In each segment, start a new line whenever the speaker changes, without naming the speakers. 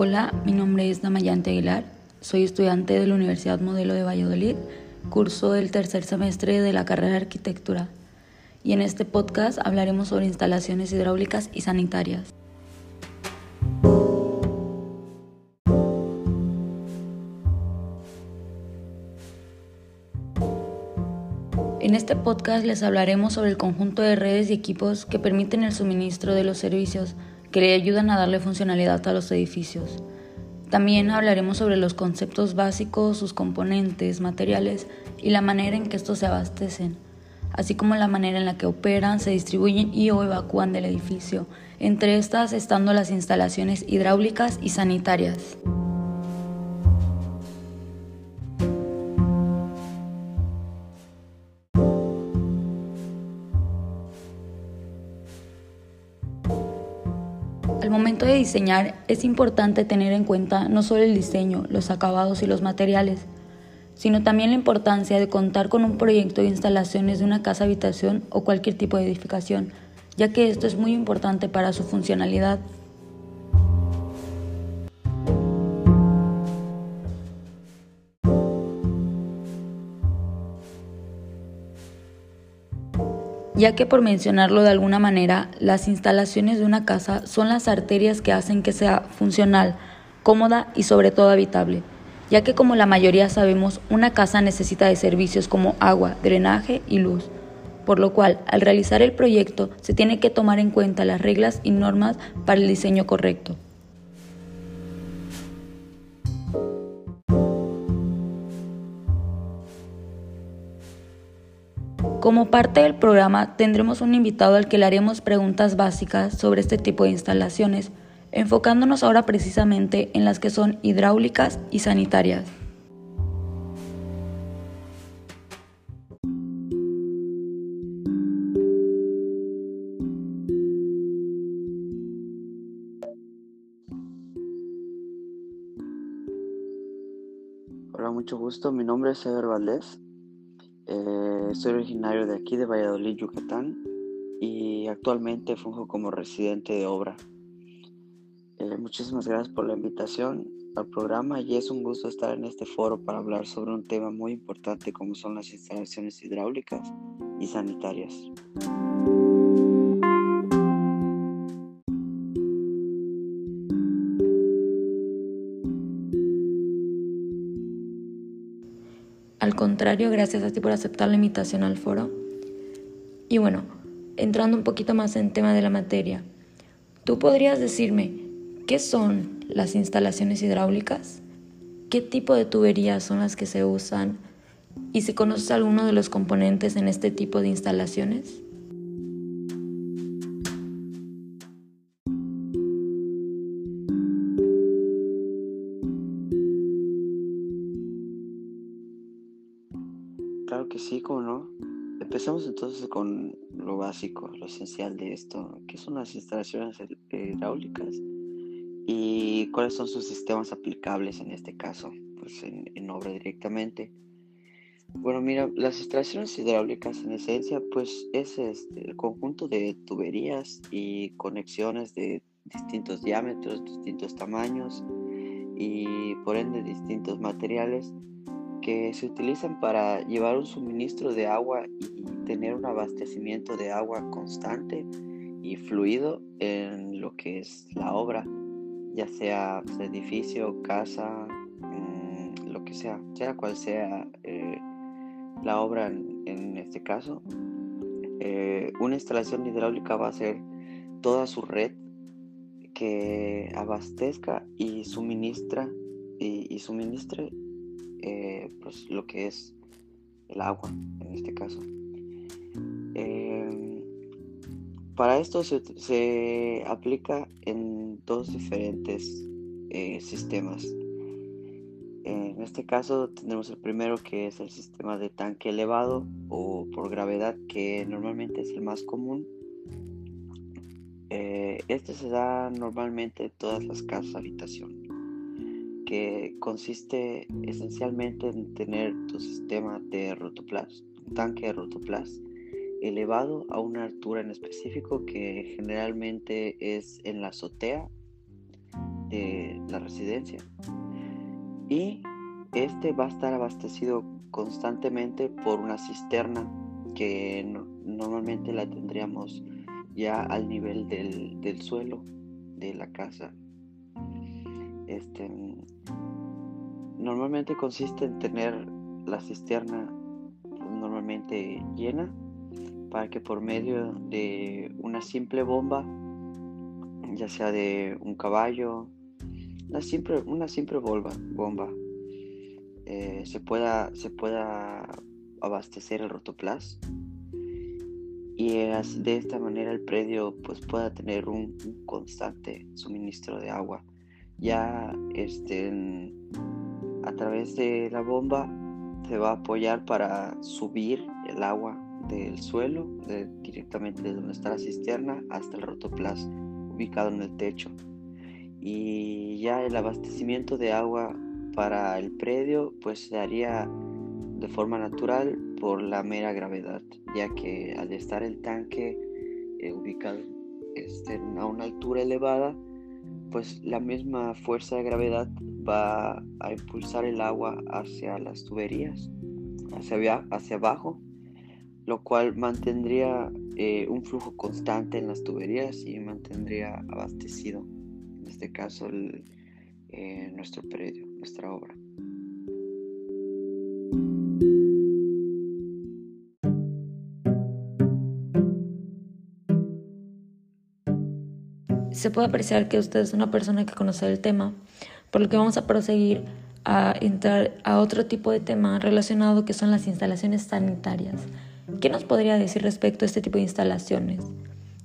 Hola, mi nombre es Damayante Aguilar, soy estudiante de la Universidad Modelo de Valladolid, curso del tercer semestre de la carrera de arquitectura y en este podcast hablaremos sobre instalaciones hidráulicas y sanitarias. En este podcast les hablaremos sobre el conjunto de redes y equipos que permiten el suministro de los servicios que le ayudan a darle funcionalidad a los edificios. También hablaremos sobre los conceptos básicos, sus componentes, materiales y la manera en que estos se abastecen, así como la manera en la que operan, se distribuyen y o evacúan del edificio, entre estas estando las instalaciones hidráulicas y sanitarias. Al momento de diseñar es importante tener en cuenta no solo el diseño, los acabados y los materiales, sino también la importancia de contar con un proyecto de instalaciones de una casa habitación o cualquier tipo de edificación, ya que esto es muy importante para su funcionalidad. Ya que por mencionarlo de alguna manera, las instalaciones de una casa son las arterias que hacen que sea funcional, cómoda y sobre todo habitable, ya que como la mayoría sabemos, una casa necesita de servicios como agua, drenaje y luz, por lo cual al realizar el proyecto se tiene que tomar en cuenta las reglas y normas para el diseño correcto. Como parte del programa tendremos un invitado al que le haremos preguntas básicas sobre este tipo de instalaciones, enfocándonos ahora precisamente en las que son hidráulicas y sanitarias.
Hola, mucho gusto. Mi nombre es Ever Valdés eh, soy originario de aquí, de Valladolid, Yucatán, y actualmente funjo como residente de obra. Eh, muchísimas gracias por la invitación al programa y es un gusto estar en este foro para hablar sobre un tema muy importante como son las instalaciones hidráulicas y sanitarias.
Gracias a ti por aceptar la invitación al foro. Y bueno, entrando un poquito más en tema de la materia, ¿tú podrías decirme qué son las instalaciones hidráulicas? ¿Qué tipo de tuberías son las que se usan? ¿Y si conoces alguno de los componentes en este tipo de instalaciones?
Básico, lo esencial de esto, ¿qué son las instalaciones hidráulicas y cuáles son sus sistemas aplicables en este caso, pues en, obra directamente. Bueno, mira, las instalaciones hidráulicas en esencia, pues es este, el conjunto de tuberías y conexiones de distintos diámetros, distintos tamaños y por ende distintos materiales que se utilizan para llevar un suministro de agua y tener un abastecimiento de agua constante y fluido en lo que es la obra, ya sea pues, edificio, casa, mm, lo que sea, sea cual sea eh, la obra en, este caso. Eh, una instalación hidráulica va a ser toda su red que abastezca y suministra y, y suministre eh, pues lo que es el agua en este caso. Em, para esto se, aplica en dos diferentes eh, sistemas. En este caso tenemos el primero que es el sistema de tanque elevado o por gravedad que normalmente es el más común. Eh, este se da normalmente en todas las casas habitación que consiste esencialmente en tener tu sistema de rotoplas, un tanque de rotoplas elevado a una altura en específico que generalmente es en la azotea de la residencia. Y este va a estar abastecido constantemente por una cisterna que normalmente la tendríamos ya al nivel del, suelo de la casa. Este, normalmente consiste en tener la cisterna normalmente llena para que por medio de una simple bomba, ya sea de un caballo, una simple, una simple bomba, bomba eh, se, pueda, se pueda abastecer el rotoplas y de esta manera el predio pues pueda tener un, constante suministro de agua ya este, a través de la bomba se va a apoyar para subir el agua del suelo directamente de donde está la cisterna hasta el rotoplas ubicado en el techo. Y ya el abastecimiento de agua para el predio pues se haría de forma natural por la mera gravedad, ya que al estar el tanque eh, ubicado este, a una altura elevada, pues la misma fuerza de gravedad va a impulsar el agua hacia las tuberías, hacia, hacia abajo, lo cual mantendría eh, un flujo constante en las tuberías y mantendría abastecido, en este caso, eh, nuestro predio nuestra obra.
Se puede apreciar que usted es una persona que conoce el tema, por lo que vamos a proseguir a entrar a otro tipo de tema relacionado que son las instalaciones sanitarias. ¿Qué nos podría decir respecto a este tipo de instalaciones?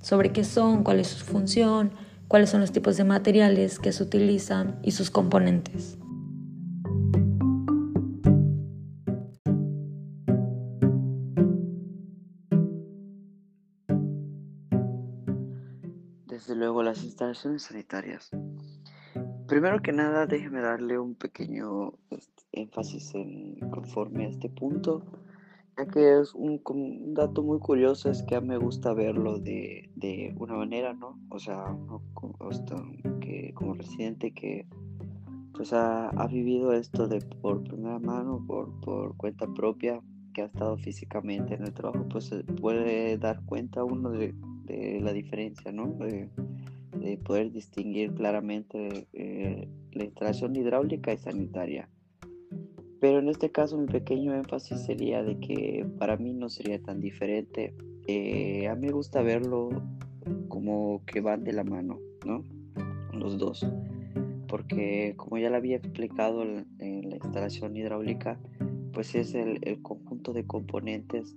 Sobre qué son, cuál es su función, cuáles son los tipos de materiales que se utilizan y sus componentes.
Desde luego las instalaciones sanitarias. Primero que nada, déjeme darle un pequeño este, énfasis en, conforme a este punto, ya que es un, dato muy curioso, es que a me gusta verlo de, de una manera, ¿no? O sea, que, como residente que pues ha, ha, vivido esto de por primera mano, por, por cuenta propia, que ha estado físicamente en el trabajo, pues puede dar cuenta uno de, de la diferencia, ¿no? De, poder distinguir claramente eh, la instalación hidráulica y sanitaria. Pero en este caso mi pequeño énfasis sería de que para mí no sería tan diferente. Eh, a mí me gusta verlo como que van de la mano, ¿no? Los dos. Porque como ya lo había explicado en, la instalación hidráulica, pues es el, el conjunto de componentes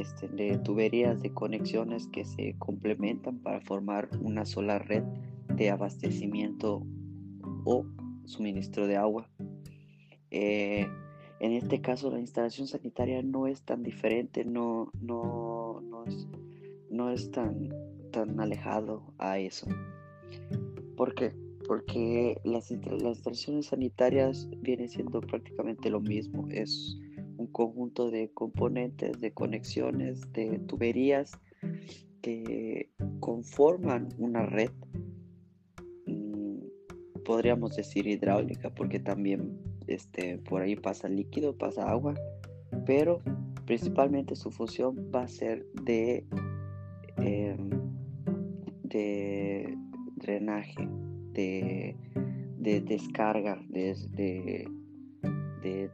este, de tuberías de conexiones que se complementan para formar una sola red de abastecimiento o suministro de agua. Eh, en este caso la instalación sanitaria no es tan diferente, no, no, no es, tan, tan alejado a eso. ¿Por qué? Porque las, las instalaciones sanitarias vienen siendo prácticamente lo mismo. Es un conjunto de componentes, de conexiones, de tuberías que conforman una red, mm, podríamos decir hidráulica, porque también este, por ahí pasa líquido, pasa agua, pero principalmente su función va a ser de, em, de drenaje, de, descarga, de, de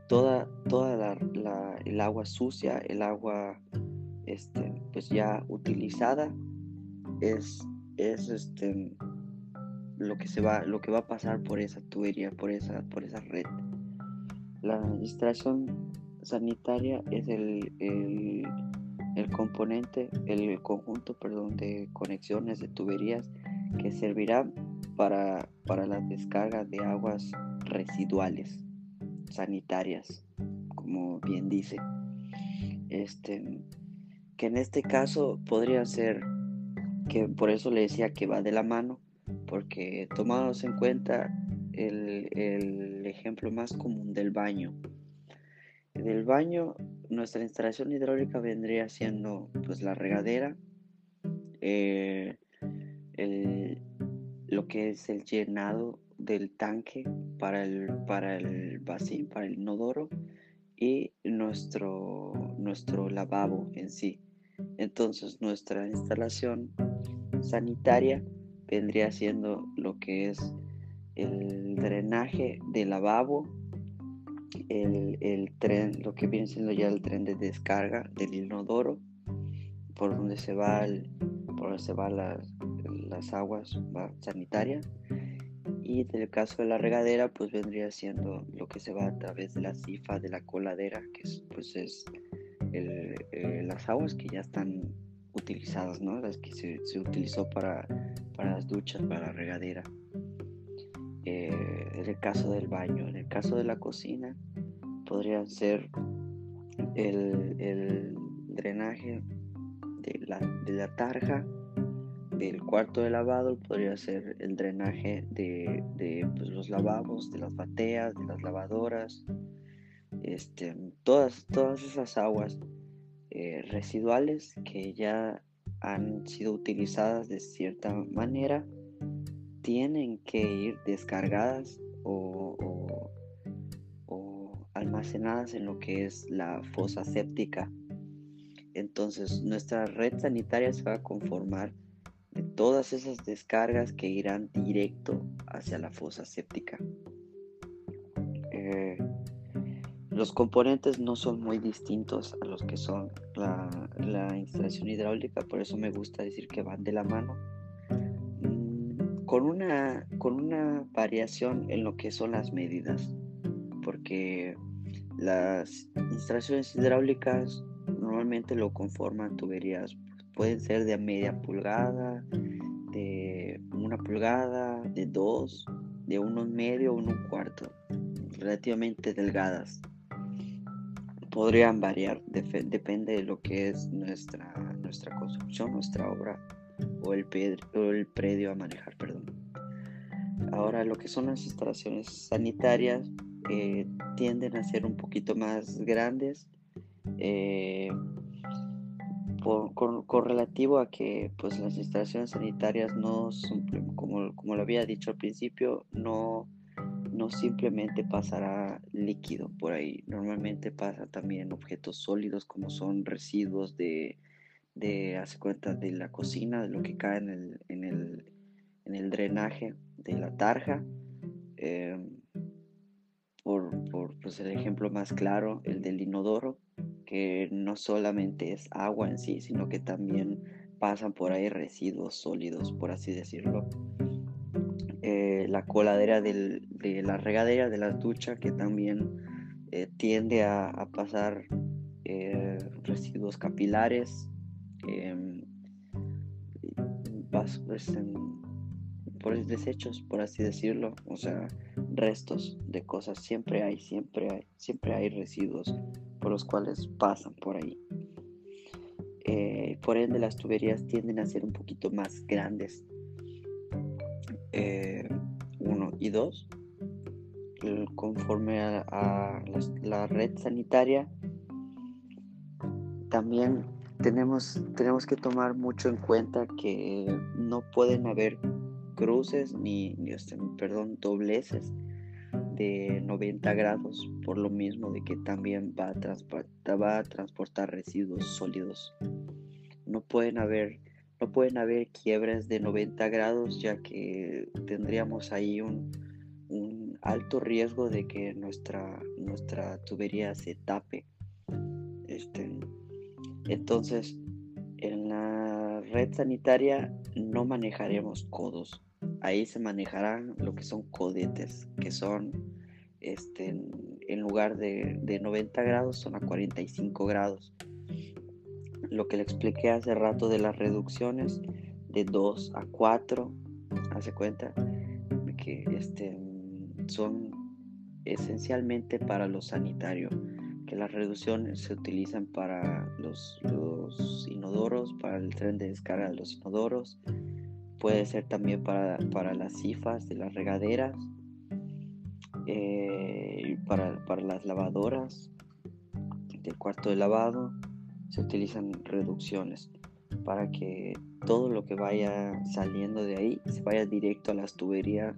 toda, toda la, el agua sucia, el agua este, pues ya utilizada, es, es este, lo, que se va, lo que va a pasar por esa tubería, por esa, por esa red. La instalación sanitaria es el, el, el componente, el conjunto perdón, de conexiones de tuberías que servirán para, para la descarga de aguas residuales sanitarias, como bien dice. Este, que en este caso podría ser que por eso le decía que va de la mano, porque tomamos en cuenta el, el ejemplo más común del baño. Del baño, nuestra instalación hidráulica vendría siendo pues la regadera, eh, el, lo que es el llenado del tanque para el, para el para el inodoro y nuestro, nuestro lavabo en sí. Entonces nuestra instalación sanitaria vendría siendo lo que es el drenaje del lavabo, el, tren, lo que viene siendo ya el tren de descarga del inodoro, por donde se va por donde se las, las aguas sanitarias. Y en el caso de la regadera, pues vendría siendo lo que se va a través de la cifa de la coladera, que es, pues es eh, las aguas que ya están utilizadas, ¿no? Las que se, se utilizó para, para, las duchas, para la regadera. Eh, en el caso del baño, en el caso de la cocina, podría ser el, el drenaje de la, de la tarja del cuarto de lavado podría ser el drenaje de, de pues, los lavabos, de las bateas, de las lavadoras, este, todas, todas esas aguas eh, residuales que ya han sido utilizadas de cierta manera tienen que ir descargadas o, almacenadas en lo que es la fosa séptica. Entonces nuestra red sanitaria se va a conformar todas esas descargas que irán directo hacia la fosa séptica. Eh, los componentes no son muy distintos a los que son la, instalación hidráulica, por eso me gusta decir que van de la mano. Mm, con una, con una variación en lo que son las medidas, porque las instalaciones hidráulicas normalmente lo conforman tuberías, pueden ser de media pulgada, de una pulgada, de dos, de uno medio, uno cuarto, relativamente delgadas podrían variar, depende de lo que es nuestra, nuestra construcción, nuestra obra o el, el predio a manejar, perdón. Ahora, lo que son las instalaciones sanitarias eh, tienden a ser un poquito más grandes eh, con, relativo a que pues, las instalaciones sanitarias no como, como lo había dicho al principio, no no simplemente pasará líquido por ahí, normalmente pasa también objetos sólidos como son residuos de, de hace cuenta, de la cocina, de lo que cae en el, en el, en el drenaje de la tarja. Em, por, por pues, el ejemplo más claro, el del inodoro, que no solamente es agua en sí, sino que también pasan por ahí residuos sólidos, por así decirlo. Eh, la coladera de la regadera, de la ducha, que también eh, tiende a, pasar eh, residuos capilares, em, pues, por desechos, por así decirlo, o sea, restos de cosas, siempre hay, siempre hay, siempre hay residuos por los cuales pasan por ahí. por ende, las tuberías tienden a ser un poquito más grandes eh, uno y dos, conforme a, la, red sanitaria, también tenemos, tenemos que tomar mucho en cuenta que no pueden haber cruces ni, este, perdón, dobleces de 90 grados, por lo mismo de que también va a, transportar residuos sólidos. No pueden haber no pueden haber quiebres de 90 grados ya que tendríamos ahí un, alto riesgo de que nuestra, nuestra tubería se tape. Este, entonces, en la red sanitaria no manejaremos codos. Ahí se manejarán lo que son codetes, que son, este, en lugar de, de 90 grados, son a 45 grados. Lo que le expliqué hace rato de las reducciones de 2 a 4, hace cuenta que este, son esencialmente para lo sanitario, que las reducciones se utilizan para los, inodoros, para el tren de descarga de los inodoros, puede ser también para, las cifas de las regaderas, eh, para, para las lavadoras del cuarto de lavado, se utilizan reducciones para que todo lo que vaya saliendo de ahí se vaya directo a las tuberías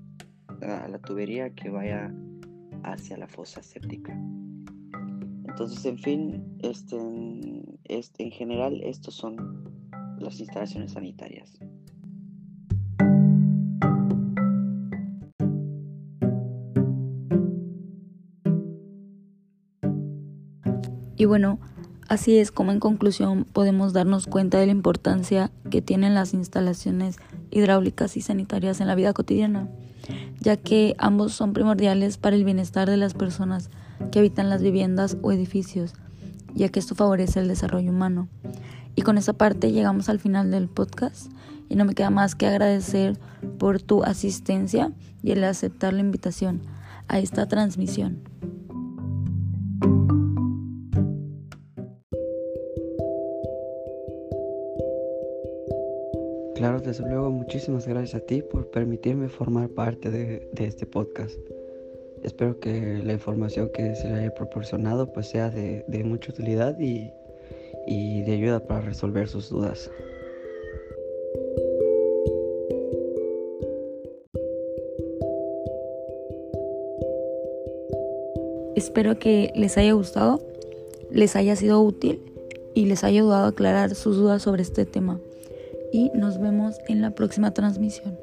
a la tubería que vaya hacia la fosa séptica. Entonces, en fin, este, este, en general, estos son las instalaciones sanitarias.
Y bueno, así es como en conclusión podemos darnos cuenta de la importancia que tienen las instalaciones hidráulicas y sanitarias en la vida cotidiana, ya que ambos son primordiales para el bienestar de las personas que habitan las viviendas o edificios, ya que esto favorece el desarrollo humano. Y con esa parte llegamos al final del podcast y no me queda más que agradecer por tu asistencia y el aceptar la invitación a esta transmisión.
Desde luego, muchísimas gracias a ti por permitirme formar parte de, este podcast. Espero que la información que se le haya proporcionado pues sea de, mucha utilidad y, y de ayuda para resolver sus dudas.
Espero que les haya gustado, les haya sido útil y les haya ayudado a aclarar sus dudas sobre este tema y nos vemos en la próxima transmisión.